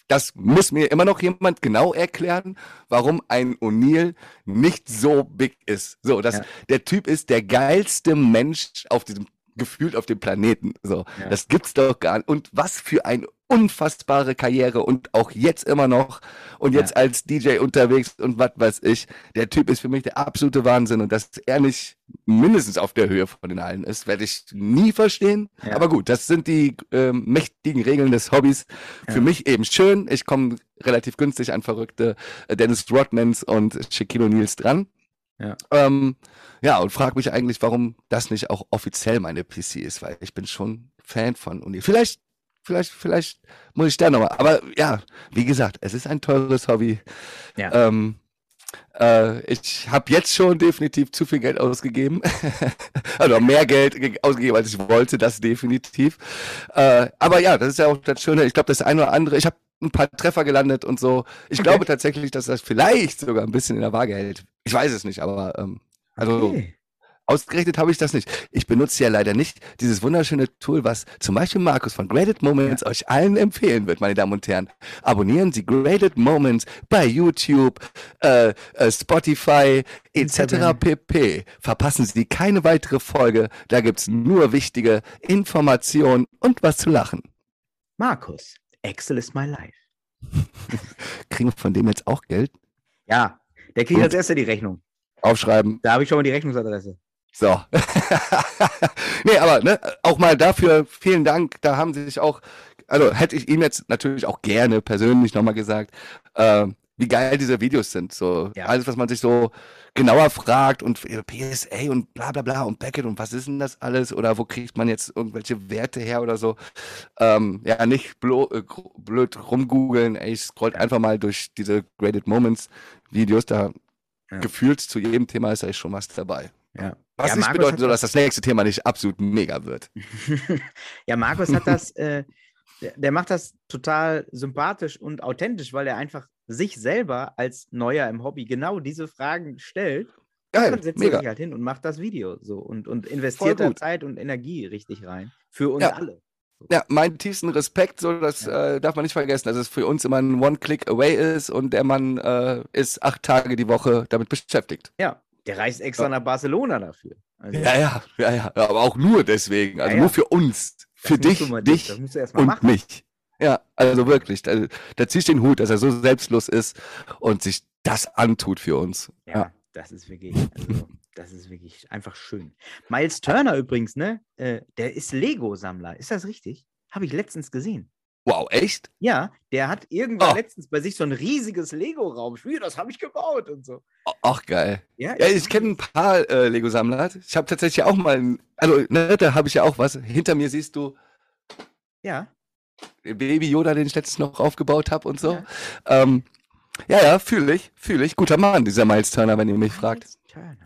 das muss mir immer noch jemand genau erklären, warum ein O'Neal nicht so big ist. So, dass Ja. der Typ ist der geilste Mensch auf diesem gefühlt auf dem Planeten. So, Ja. das gibt's doch gar nicht. Und was für eine unfassbare Karriere und auch jetzt immer noch und Ja. jetzt als DJ unterwegs und was weiß ich. Der Typ ist für mich der absolute Wahnsinn und dass er nicht mindestens auf der Höhe von den allen ist, werde ich nie verstehen. Ja. Aber gut, das sind die ähm, mächtigen Regeln des Hobbys. Für Ja. mich eben schön. Ich komme relativ günstig an verrückte äh, Dennis Rodmans und Shaquille O'Neals dran. Ja. Ähm, ja, und frage mich eigentlich, warum das nicht auch offiziell meine PC ist, weil ich bin schon Fan von Uni. Vielleicht, vielleicht, vielleicht muss ich da nochmal. Aber ja, wie gesagt, es ist ein teures Hobby. Ja. Ähm, äh, ich habe jetzt schon definitiv zu viel Geld ausgegeben. also mehr Geld ge- ausgegeben, als ich wollte, das definitiv. Äh, aber ja, das ist ja auch das Schöne. Ich glaube, das eine oder andere, ich habe ein paar Treffer gelandet und so. Ich Okay. glaube tatsächlich, dass das vielleicht sogar ein bisschen in der Waage hält. Ich weiß es nicht, aber ähm, also Okay. Ausgerechnet habe ich das nicht. Ich benutze ja leider nicht dieses wunderschöne Tool, was zum Beispiel Markus von Graded Moments euch allen empfehlen wird, meine Damen und Herren. Abonnieren Sie Graded Moments bei YouTube, äh, äh, Spotify etc. Pp. Verpassen Sie keine weitere Folge. Da gibt's nur wichtige Informationen und was zu lachen. Markus, Excel is my life. Kriegen wir von dem jetzt auch Geld? Ja, der kriegt Gut. als erster die Rechnung. Aufschreiben. Da habe ich schon mal die Rechnungsadresse. So. nee, aber ne, auch mal dafür vielen Dank. Da haben sie sich auch, also hätte ich ihm jetzt natürlich auch gerne persönlich nochmal gesagt, äh, wie geil diese Videos sind. So Ja. alles, was man sich so genauer fragt und PSA und bla bla bla und Packet und was ist denn das alles? Oder wo kriegt man jetzt irgendwelche Werte her oder so? Ähm, ja, nicht äh, blöd rumgoogeln. Ey, ich scrollt einfach mal durch diese Graded Moments Videos. Da Ja. gefühlt zu jedem Thema ist da schon was dabei. Ja. Was Ja, nicht Markus bedeuten soll, das- dass das nächste Thema nicht absolut mega wird. ja, Markus hat das, äh, der, macht das total sympathisch und authentisch, weil er einfach sich selber als Neuer im Hobby genau diese Fragen stellt. Geil, dann setzt er mega. sich halt hin und macht das Video so und, und investiert da. Zeit und Energie richtig rein. Für uns Ja. alle. Ja, meinen tiefsten Respekt, so das äh, darf man nicht vergessen, dass es für uns immer ein One-Click-Away ist und der Mann äh, ist acht Tage die Woche damit beschäftigt. Ja, der reist extra Ja. nach Barcelona dafür. Also, Ja, ja, ja, ja, aber auch nur deswegen, also Ja, ja. nur für uns, das für musst dich, dich Das musst du erstmal und machen. mich. Ja, also wirklich, da, da zieh ich den Hut, dass er so selbstlos ist und sich das antut für uns. Ja, das ist wirklich, also, das ist wirklich einfach schön. Miles Turner übrigens, ne? Äh, der ist Lego-Sammler. Ist das richtig? Habe ich letztens gesehen. Wow, echt? Ja, der hat irgendwann Oh. letztens bei sich so ein riesiges Lego-Raumspiel, das habe ich gebaut und so. Ach, geil. Ja, Ja, ich kenne ein paar äh, Lego-Sammler. Ich habe tatsächlich auch mal, ein, also ne, da habe ich ja auch was. Hinter mir siehst du Ja, Baby Yoda, den ich letztens noch aufgebaut habe und so. Ja. Ähm, ja, ja, fühle ich, fühle ich. Guter Mann, dieser Miles Turner, wenn ihr mich fragt. Miles Turner.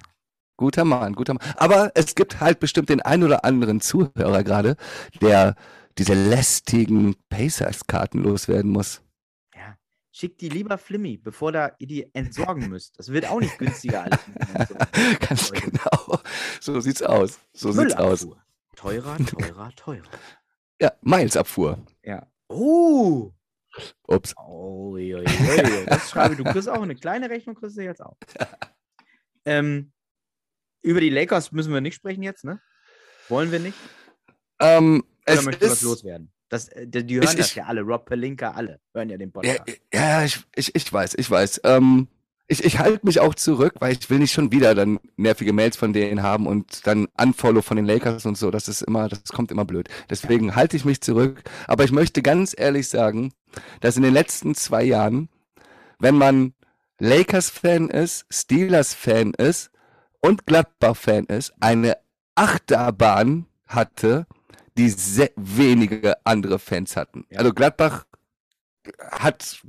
Guter Mann, guter Mann. Aber es gibt halt bestimmt den ein oder anderen Zuhörer gerade, der diese lästigen Pacers-Karten loswerden muss. Ja. Schickt die lieber Flimmy, bevor da ihr die entsorgen müsst. Das wird auch nicht günstiger alles. dem Entsorgen. Ganz genau. So sieht's aus. So sieht's aus. Teurer, teurer, teurer. Ja, Miles-Abfuhr. Ja. Oh! Ups. Oh, ui, ui, ui. das schreibe ich. Du kriegst auch eine kleine Rechnung, kriegst du jetzt auch. ähm, über die Lakers müssen wir nicht sprechen jetzt, ne? Wollen wir nicht? Ähm, Oder es möchtest du was loswerden? Das, äh, die, die hören Ich- das ja alle. Rob Pelinka, alle hören ja den Podcast. ja, ja, ich, ich, ich weiß, ich weiß. Ähm, ich ich halte mich auch zurück, weil ich will nicht schon wieder dann nervige Mails von denen haben und dann Unfollow von den Lakers und so. Das ist immer, das kommt immer blöd. Deswegen halte ich mich zurück. Aber ich möchte ganz ehrlich sagen, dass in den letzten zwei Jahren, wenn man Lakers-Fan ist, Steelers-Fan ist und Gladbach-Fan ist, eine Achterbahn hatte, die sehr wenige andere Fans hatten. Ja. Also Gladbach hat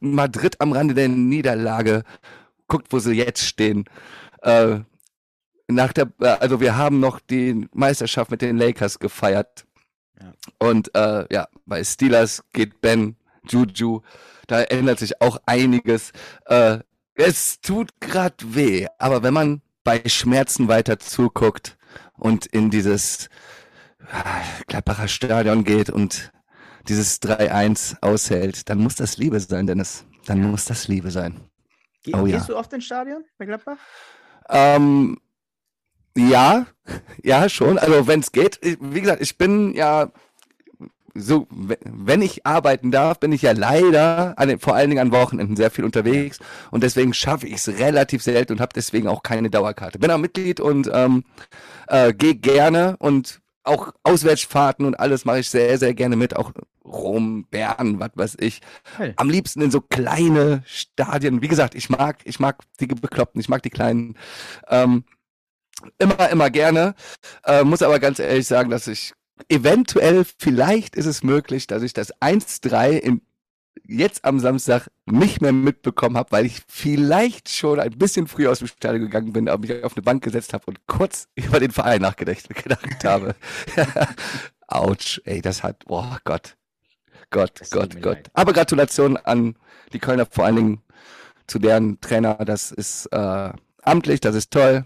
Madrid am Rande der Niederlage. Guckt, wo sie jetzt stehen. Äh, nach der, äh, also wir haben noch die Meisterschaft mit den Lakers gefeiert. Ja. Und äh, ja, bei Steelers geht Ben, Juju, da ändert sich auch einiges. Äh, es tut gerade weh, aber wenn man bei Schmerzen weiter zuguckt und in dieses äh, Gladbacher Stadion geht und dieses 3-1 aushält, dann muss das Liebe sein, Dennis. Dann muss das Liebe sein. Ge oh, gehst ja. du oft ins Stadion bei Gladbach? Ähm, ja, ja, schon. Also wenn es geht, wie gesagt, ich bin ja so, wenn ich arbeiten darf, bin ich ja leider an vor allen Dingen an Wochenenden sehr viel unterwegs und deswegen schaffe ich es relativ selten und habe deswegen auch keine Dauerkarte. Bin auch Mitglied und ähm, äh, gehe gerne und auch Auswärtsfahrten und alles mache ich sehr, sehr gerne mit. Auch Rom, Bern, was weiß ich. Hey. Am liebsten in so kleine Stadien. Wie gesagt, ich mag, ich mag die Bekloppten, ich mag die kleinen. Ähm, immer, immer gerne. Äh, muss aber ganz ehrlich sagen, dass ich eventuell, vielleicht ist es möglich, dass ich das 1-3 jetzt am Samstag nicht mehr mitbekommen habe, weil ich vielleicht schon ein bisschen früh aus dem Stadion gegangen bin, aber mich auf eine Bank gesetzt habe und kurz über den Verein nachgedacht gedacht habe. Autsch, ey, das hat, oh Gott. Gott, das Gott, Gott. Leid. Aber Gratulation an die Kölner, vor allen Dingen zu deren Trainer. Das ist äh, amtlich, das ist toll.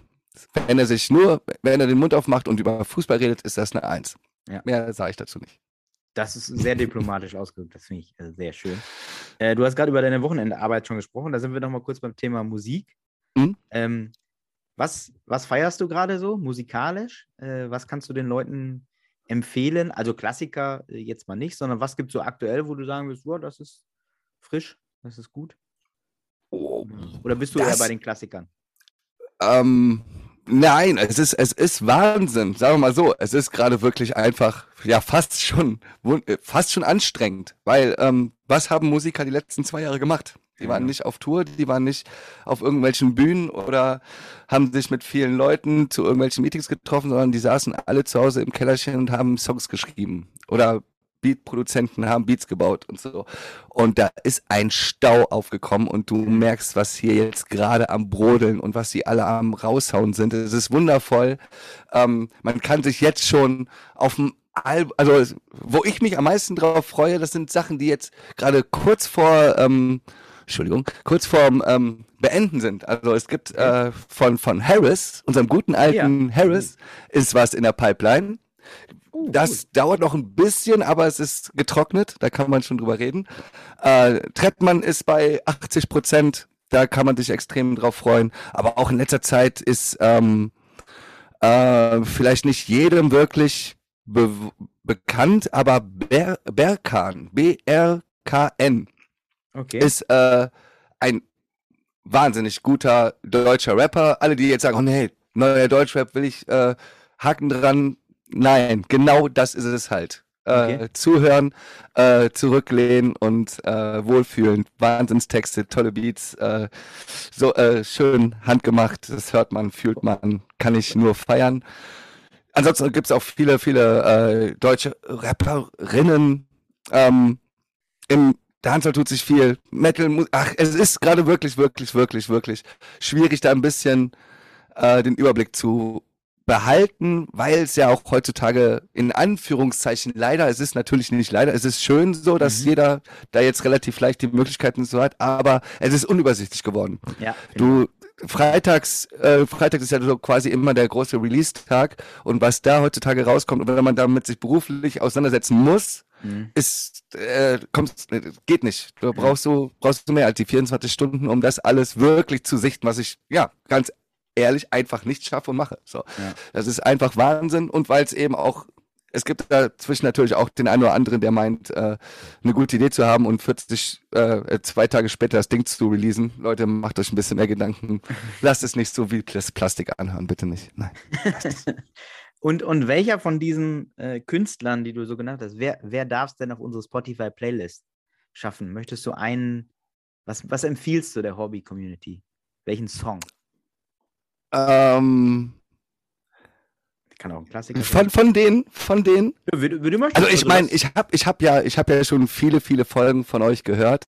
Wenn er sich nur, wenn er den Mund aufmacht und über Fußball redet, ist das eine Eins. Ja. Mehr sage ich dazu nicht. Das ist sehr diplomatisch ausgedrückt, das finde ich äh, sehr schön. Äh, du hast gerade über deine Wochenendarbeit schon gesprochen, da sind wir noch mal kurz beim Thema Musik. Mhm. Ähm, was, was feierst du gerade so musikalisch? Äh, was kannst du den Leuten empfehlen? Also Klassiker äh, jetzt mal nicht, sondern was gibt es so aktuell, wo du sagen willst, wow, das ist frisch, das ist gut? Oh, Oder bist du das, eher bei den Klassikern? Ähm, Nein, es ist, es ist Wahnsinn. Sagen wir mal so, es ist gerade wirklich einfach, ja, fast schon, äh, fast schon anstrengend. Weil, ähm, was haben Musiker die letzten zwei Jahre gemacht? Die waren nicht auf Tour, die waren nicht auf irgendwelchen Bühnen oder haben sich mit vielen Leuten zu irgendwelchen Meetings getroffen, sondern die saßen alle zu Hause im Kellerchen und haben Songs geschrieben oder Beat-Produzenten haben Beats gebaut und so. Und da ist ein Stau aufgekommen und du merkst, was hier jetzt gerade am Brodeln und was sie alle am raushauen sind. Es ist wundervoll. Ähm, man kann sich jetzt schon auf dem Album, also wo ich mich am meisten drauf freue, das sind Sachen, die jetzt gerade kurz vor, ähm, Entschuldigung, kurz vorm ähm, Beenden sind. Also es gibt äh, von, von Harris, unserem guten alten ja. Harris, ist was in der Pipeline Uh, das gut. dauert noch ein bisschen, aber es ist getrocknet, da kann man schon drüber reden. Äh, Trettmann ist bei 80 Prozent, da kann man sich extrem drauf freuen. Aber auch in letzter Zeit ist ähm, äh, vielleicht nicht jedem wirklich be bekannt, aber Ber Berkan, B-R-K-N, okay. ist äh, ein wahnsinnig guter deutscher Rapper. Alle, die jetzt sagen, oh nee, neuer Deutschrap will ich äh, Haken dran, Nein, genau das ist es halt. Äh, okay. Äh, zuhören, äh, zurücklehnen und äh, wohlfühlen. Wahnsinnstexte, tolle Beats, äh, so äh, schön handgemacht. Das hört man, fühlt man, kann ich nur feiern. Ansonsten gibt es auch viele, viele deutsche Rapperinnen. Ähm, Im Dancehall tut sich viel. Metal, ach, es ist gerade wirklich, wirklich, wirklich, wirklich schwierig, da ein bisschen den Überblick zu behalten, weil es ja auch heutzutage in Anführungszeichen leider, es ist natürlich nicht leider, es ist schön so, dass mhm. jeder da jetzt relativ leicht die Möglichkeiten so hat, aber es ist unübersichtlich geworden. Ja, du freitags, äh, freitags ist ja so quasi immer der große Release-Tag und was da heutzutage rauskommt und wenn man damit sich beruflich auseinandersetzen muss, mhm. ist, äh, kommst, geht nicht. Du brauchst so, brauchst du mehr als die 24 Stunden, um das alles wirklich zu sichten, was ich, ja, ganz ehrlich einfach nicht schaffe und mache. So. Ja. Das ist einfach Wahnsinn und weil es eben auch es gibt dazwischen natürlich auch den einen oder anderen, der meint, äh, eine gute Idee zu haben und 40, äh, zwei Tage später das Ding zu releasen. Leute, macht euch ein bisschen mehr Gedanken. Lasst es nicht so wie Plastik anhören, bitte nicht. Nein. und, und welcher von diesen äh, Künstlern, die du so genannt hast, wer, wer darf es denn auf unsere Spotify-Playlist schaffen? Möchtest du einen, was, was empfiehlst du der Hobby-Community? Welchen Song? Ähm, Kann auch ein Klassiker Von, von denen, von denen. Ja, wie, wie du möchtest. Also ich meine, ich habe ich hab ja, ich hab ja schon viele, viele Folgen von euch gehört.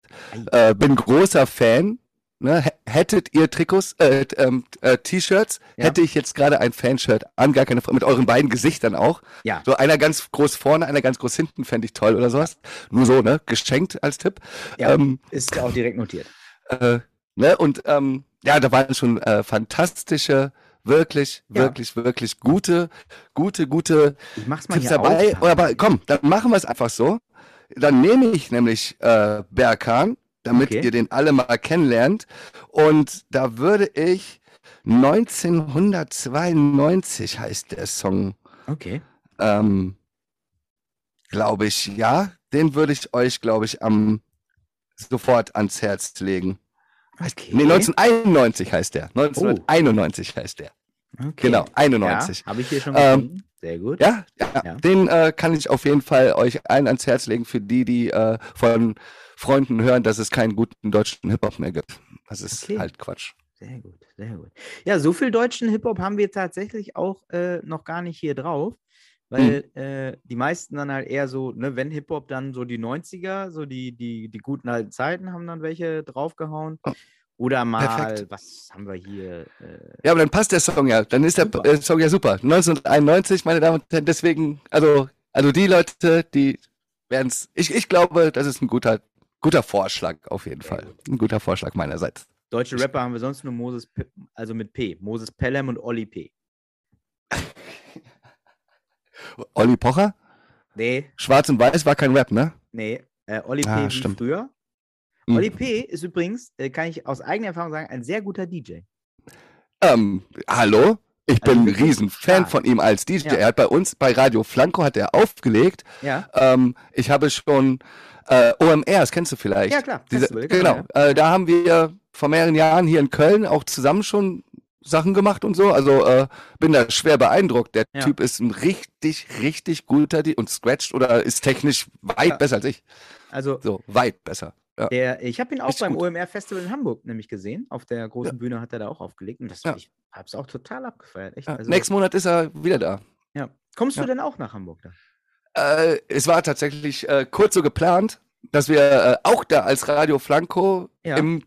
Äh, bin großer Fan. Ne? Hättet ihr Trikots, äh, ähm, äh, T-Shirts, Ja. hätte ich jetzt gerade ein Fanshirt an, gar keine Frage, mit euren beiden Gesichtern auch. Ja. So einer ganz groß vorne, einer ganz groß hinten, fände ich toll oder sowas. Nur so, ne? Geschenkt als Tipp. Ja, Ähm, ist auch direkt notiert. äh, ne? Und ähm, ja, da waren schon äh, fantastische, wirklich, Ja. wirklich, wirklich gute, gute, gute Ich mach's mal Tipps hier dabei. auf. Aber komm, dann machen wir es einfach so. Dann nehme ich nämlich äh, Berkan, damit Okay. ihr den alle mal kennenlernt. Und da würde ich 1992 heißt der Song, Okay. ähm, glaube ich, ja. Den würde ich euch, glaube ich, am sofort ans Herz legen. Okay. Nee, 1991 heißt der. 1991 heißt der. okay. Genau, 91. Ja, habe ich hier schon Ähm. Sehr gut. Ja, ja, Ja. den äh, kann ich auf jeden Fall euch allen ans Herz legen für die, die äh, von Freunden hören, dass es keinen guten deutschen Hip-Hop mehr gibt. Das ist Okay. halt Quatsch. Sehr gut, sehr gut. Ja, so viel deutschen Hip-Hop haben wir tatsächlich auch äh, noch gar nicht hier drauf, weil Hm. äh, die meisten dann halt eher so, ne, wenn Hip-Hop dann so die 90er, so die, die, die guten alten Zeiten haben dann welche draufgehauen. Oh, Oder mal, perfekt. was haben wir hier? Äh, Ja, aber dann passt der Song ja. Dann ist der Super. äh, Song ja super. 1991, meine Damen und Herren. Deswegen, also, also die Leute, die werden es. Ich, ich glaube, das ist ein guter, guter Vorschlag auf jeden Fall. Ein guter Vorschlag meinerseits. deutsche Rapper haben wir sonst nur Moses, also mit P, Moses Pelham und Olli P. Olli Pocher, Nee, Schwarz und Weiß war kein Rap, ne? nee, äh, Olli P. Ah, wie stimmt. früher. Hm. Olli P. ist übrigens, äh, kann ich aus eigener Erfahrung sagen, ein sehr guter DJ. Ähm, hallo? Ich Also bin ein Riesenfan von ihm als DJ. Ja. Er hat bei uns bei Radio Flanco hat er aufgelegt. Ja, Ähm, ich habe schon äh, OMR, das kennst du vielleicht. Ja, klar, Diese, Festival, genau. genau, Äh, da haben wir vor mehreren Jahren hier in Köln auch zusammen schon Sachen gemacht und so. Also äh, bin da schwer beeindruckt. Der Ja. Typ ist ein richtig, richtig guter und scratcht oder ist technisch weit Ja. besser als ich. also So, weit besser. Ja. Der, ich habe ihn auch Richtig beim gut. OMR-Festival in Hamburg nämlich gesehen. Auf der großen Bühne hat er da auch aufgelegt. Und das, Ja. ich habe es auch total abgefeiert. Also, Nächsten Monat ist er wieder da. ja. Kommst du denn auch nach Hamburg da? Äh, es war tatsächlich äh, kurz so geplant, dass wir äh, auch da als Radio Flanco im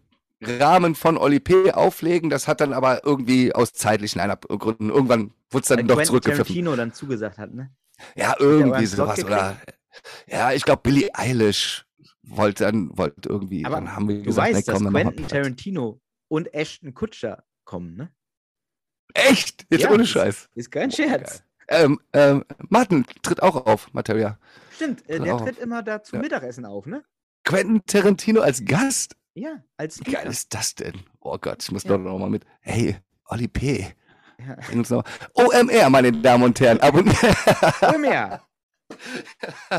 Rahmen von Oli P. auflegen. Das hat dann aber irgendwie aus zeitlichen Gründen, irgendwann wurde es dann Weil doch Quentin zurückgepfiffen. Tarantino dann zugesagt hat, ne? Ja, irgendwie sowas. Oder, ja, ich glaube, Billie Eilish wollte dann, wollte irgendwie, Aber dann haben wir Du gesagt, weißt, nee, dass komm, wir Quentin. Tarantino und Ashton Kutscher kommen, ne? Echt? Jetzt Ja, ohne ist- Scheiß. Ist kein Scherz. Ähm, ähm, Martin tritt auch auf, Materia. Stimmt, äh, Tritt der tritt immer da zum Ja. Mittagessen auf, ne? Quentin Tarantino als Gast? Ja, als Wie geil ist das denn? Oh Gott, ich muss Ja. dort noch mal mit. Hey, Oli P. Ja. OMR, meine Damen und Herren. Mehr.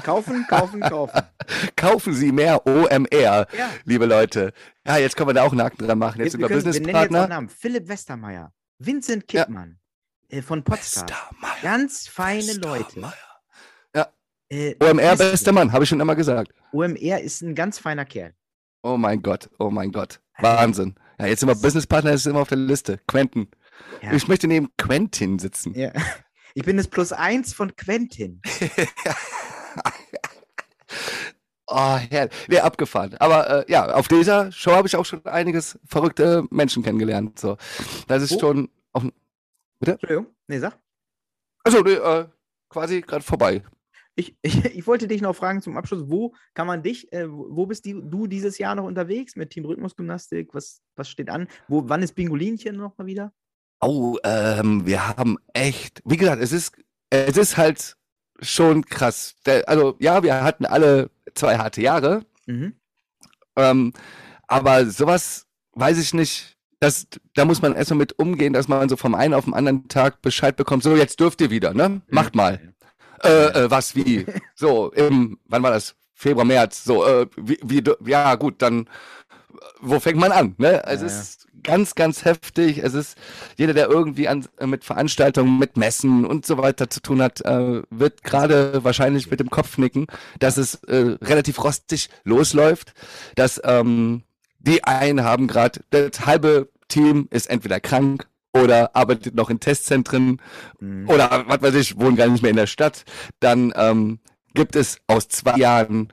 kaufen, kaufen, kaufen. Kaufen Sie mehr OMR, Ja. liebe Leute. Ja, jetzt können wir da auch einen Haken dran machen. Wir, Jetzt wir, über können, wir nennen jetzt auch Businesspartner. Namen. Philipp Westermeier, Vincent Ja. Kittmann äh, von Potsdam. Ganz feine Leute. Westermeier. Äh, OMR, beste. bester Mann, habe ich schon immer gesagt. OMR ist ein ganz feiner Kerl. Oh mein Gott, oh mein Gott. Wahnsinn. Ja, jetzt sind wir Businesspartner, ist immer auf der Liste. Quentin. Ja. Ich möchte neben Quentin sitzen. Ja. Ich bin das Plus eins von Quentin. Oh, herrlich. Nee, abgefahren. Aber äh, ja, auf dieser Show habe ich auch schon einiges verrückte Menschen kennengelernt. So. Das ist Wo? schon. Auf, Entschuldigung, nee, sag. also, nee, äh, quasi gerade vorbei. Ich, ich, ich wollte dich noch fragen zum Abschluss, wo kann man dich, äh, wo bist die, du dieses Jahr noch unterwegs mit Team Rhythmusgymnastik? Was, was steht an? Wo, wann ist Bingolinchen noch mal wieder? Oh, ähm, wir haben echt, wie gesagt, es ist, es ist halt schon krass. Also, ja, wir hatten alle zwei harte Jahre, Mhm. ähm, aber sowas weiß ich nicht. Das, da muss man erstmal mit umgehen, dass man so vom einen auf den anderen Tag Bescheid bekommt. So, jetzt dürft ihr wieder, ne? Macht mal. Äh, äh, was, wie? So, im, wann war das? Februar, März. So, äh, wie, wie, ja, gut, dann, äh, wo fängt man an? Ne? Es Ja, ja. ist ganz, ganz heftig. Es ist, jeder, der irgendwie an, mit Veranstaltungen, mit Messen und so weiter zu tun hat, äh, wird gerade wahrscheinlich mit dem Kopf nicken, dass es äh, relativ rostig losläuft, dass ähm, die einen haben gerade, das halbe Team ist entweder krank oder arbeitet noch in Testzentren Mhm. oder was weiß ich, wohnen gar nicht mehr in der Stadt, dann ähm, gibt es aus zwei Jahren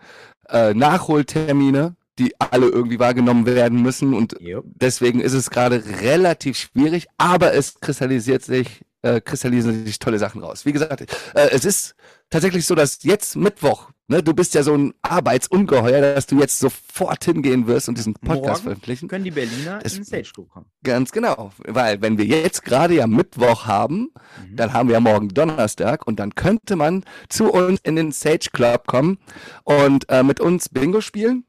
äh, Nachholtermine, die alle irgendwie wahrgenommen werden müssen und Jo. deswegen ist es gerade relativ schwierig, aber es kristallisiert sich, äh, kristallisieren sich tolle Sachen raus. Wie gesagt, äh, es ist tatsächlich so, dass jetzt Mittwoch, ne, du bist ja so ein Arbeitsungeheuer, dass du jetzt sofort hingehen wirst und diesen Podcast Morgen veröffentlichen. Können die Berliner Das- in den Stage kommen? Ganz genau, weil wenn wir jetzt gerade ja Mittwoch haben, Mhm. dann haben wir ja morgen Donnerstag und dann könnte man zu uns in den Sage Club kommen und äh, mit uns Bingo spielen.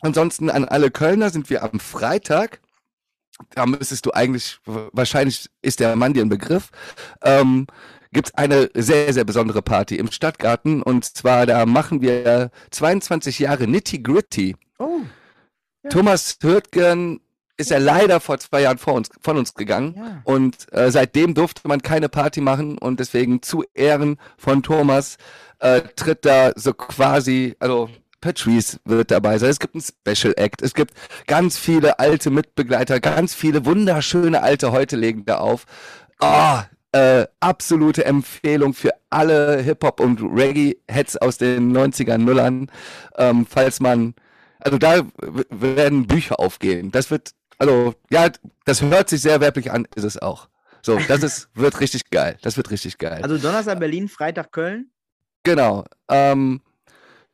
Ansonsten an alle Kölner sind wir am Freitag. Da müsstest du eigentlich, wahrscheinlich ist der Mann dir ein Begriff, ähm, gibt es eine sehr, sehr besondere Party im Stadtgarten. Und zwar, da machen wir 22 Jahre Nitty Gritty. Oh, Ja. Thomas Hürtgen ist ja leider vor zwei Jahren vor uns, von uns gegangen. ja. Und äh, seitdem durfte man keine Party machen und deswegen zu Ehren von Thomas äh, tritt da so quasi, also Patrice wird dabei sein. Es gibt einen Special Act. Es gibt ganz viele alte Mitbegleiter, ganz viele wunderschöne alte heute legen da auf. Ah, äh, absolute Empfehlung für alle Hip-Hop und Reggae-Heads aus den 90ern, Nullern. Ähm, falls man, also da werden Bücher aufgehen. Das wird, also ja, das hört sich sehr werblich an, ist es auch. So, das ist, wird richtig geil. Das wird richtig geil. Also Donnerstag Berlin, Freitag Köln. Genau. Ähm,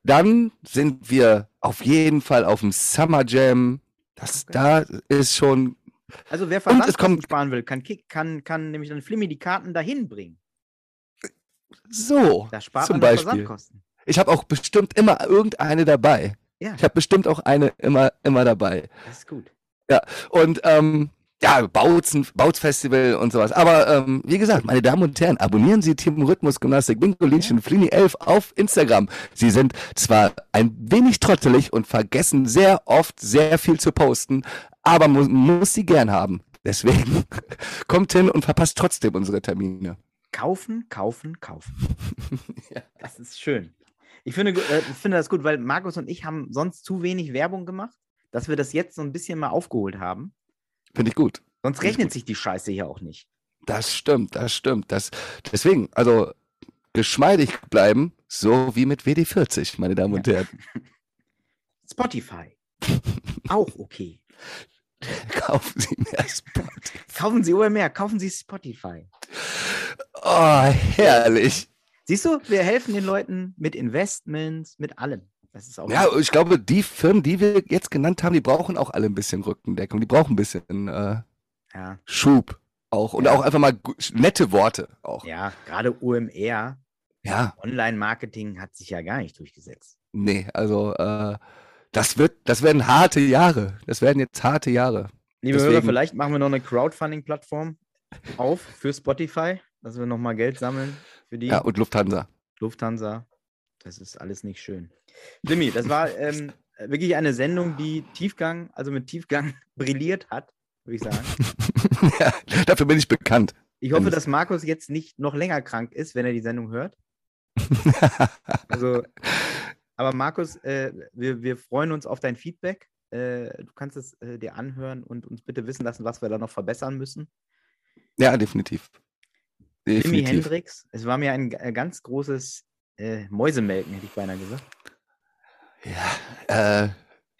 dann sind wir auf jeden Fall auf dem Summer Jam. Das, da ist schon, Also wer es Versandkosten sparen will, kann, Kick, kann, kann nämlich dann Flimmy die Karten dahin bringen. so. Da spart Zum man Beispiel. Versandkosten. Ich habe auch bestimmt immer irgendeine dabei. Ja, Ich habe bestimmt auch eine immer, immer dabei. das ist gut. Und ähm, ja, Bautzen, Bautzfestival und sowas. Aber ähm, wie gesagt, meine Damen und Herren, abonnieren Sie Team Rhythmus Gymnastik Bingo Linchen Flini 11 auf Instagram. Sie sind zwar ein wenig trottelig und vergessen sehr oft sehr viel zu posten, aber mu muss sie gern haben. Deswegen kommt hin und verpasst trotzdem unsere Termine. Kaufen, kaufen, kaufen. Das ist schön. Ich finde, äh, ich finde das gut, weil Markus und ich haben sonst zu wenig Werbung gemacht, dass wir das jetzt so ein bisschen mal aufgeholt haben. Finde ich gut. Sonst Finde ich rechnet gut. sich die Scheiße hier auch nicht. Das stimmt, das stimmt. Das, deswegen, also geschmeidig bleiben, so wie mit WD40, meine Damen und Herren. Spotify. Auch okay. Kaufen Sie mehr Spot. Kaufen Sie mehr, kaufen Sie Spotify. Oh, herrlich. Siehst du, wir helfen den Leuten mit Investments, mit allem. Das ist auch Ja, ich glaube, die Firmen, die wir jetzt genannt haben, die brauchen auch alle ein bisschen Rückendeckung. Die brauchen ein bisschen äh, ja, Schub auch. Und Ja. auch einfach mal nette Worte auch. ja gerade OMR, Ja, Online-Marketing hat sich ja gar nicht durchgesetzt. nee, also äh, das wird, das werden harte Jahre. Das werden jetzt harte Jahre. Liebe Hörer, Deswegen- vielleicht machen wir noch eine Crowdfunding-Plattform auf für Spotify, dass wir nochmal Geld sammeln für die Ja, und Lufthansa. Lufthansa. Das ist alles nicht schön. Jimmy, das war ähm, wirklich eine Sendung, die Tiefgang, also mit Tiefgang brilliert hat, würde ich sagen. ja, dafür bin ich bekannt. Ich hoffe, dass Markus jetzt nicht noch länger krank ist, wenn er die Sendung hört. Also, aber Markus, äh, wir, wir freuen uns auf dein Feedback. Äh, du kannst es äh, dir anhören und uns bitte wissen lassen, was wir da noch verbessern müssen. ja, definitiv. Jimi Definitiv. Hendrix, es war mir ein äh, ganz großes äh, Mäusemelken, hätte ich beinahe gesagt. Ja, äh,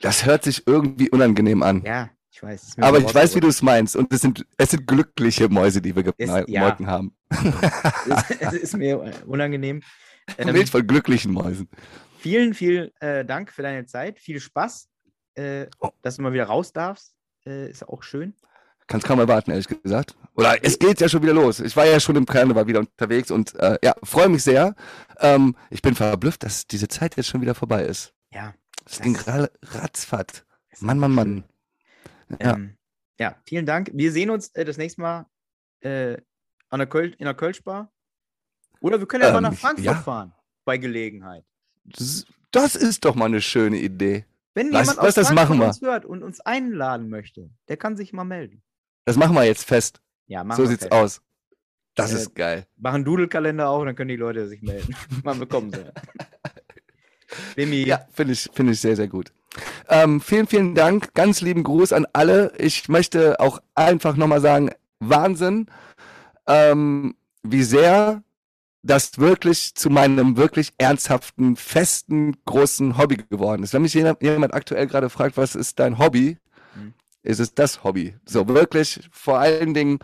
das hört sich irgendwie unangenehm an. Ja, ich weiß. Aber ich weiß, wie du es meinst. Und es sind, es sind glückliche Mäuse, die wir gemolken ja. haben. es, es ist mir unangenehm. Ähm, Milch von glücklichen Mäusen. vielen, vielen äh, Dank für deine Zeit. Viel Spaß, äh, Oh. dass du mal wieder raus darfst. Äh, ist auch schön. Kannst kaum erwarten, ehrlich gesagt. Oder es geht ja schon wieder los. Ich war ja schon im Karneval wieder unterwegs und äh, ja, freue mich sehr. Ähm, ich bin verblüfft, dass diese Zeit jetzt schon wieder vorbei ist. Ja. Das Das ging ratzfatz. Mann, Mann. Mann. Ja. Ähm, ja, vielen Dank. Wir sehen uns äh, das nächste Mal äh, an der Köl in der Kölschbar. Oder wir können ja mal Ähm, nach Frankfurt ja. fahren. Bei Gelegenheit. Das, das ist doch mal eine schöne Idee. Wenn Lass- jemand lass aus das Frankfurt machen wir. uns hört und uns einladen möchte, der kann sich mal melden. Das machen wir jetzt fest. Ja, machen so wir sieht's fest. aus. Das Äh, ist geil. Machen Doodle-Kalender auf, dann können die Leute sich melden. Wann bekommen sie. Lemi, Ja, finde ich, finde ich sehr, sehr gut. Ähm, vielen, vielen Dank. Ganz lieben Gruß an alle. Ich möchte auch einfach nochmal sagen, Wahnsinn, ähm, wie sehr das wirklich zu meinem wirklich ernsthaften, festen, großen Hobby geworden ist. Wenn mich jemand, jemand aktuell gerade fragt, was ist dein Hobby, mhm. ist es das Hobby. So wirklich vor allen Dingen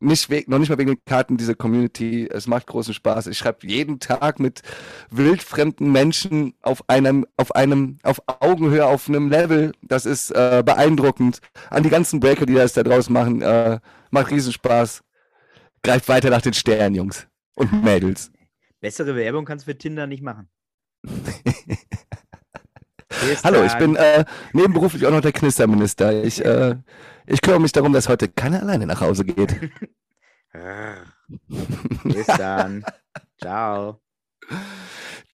nicht weg, noch nicht mal wegen den Karten diese Community. Es macht großen Spaß. Ich schreibe jeden Tag mit wildfremden Menschen auf einem, auf einem, auf Augenhöhe, auf einem Level. Das ist äh, beeindruckend. An die ganzen Breaker, die das da draußen machen, äh, macht Riesenspaß. Greift weiter nach den Sternen, Jungs und Mädels. Bessere Werbung kannst du für Tinder nicht machen. Hallo, ich bin äh, nebenberuflich auch noch der Knisterminister. Ich, äh, ich kümmere mich darum, dass heute keiner alleine nach Hause geht. Bis dann. Ciao.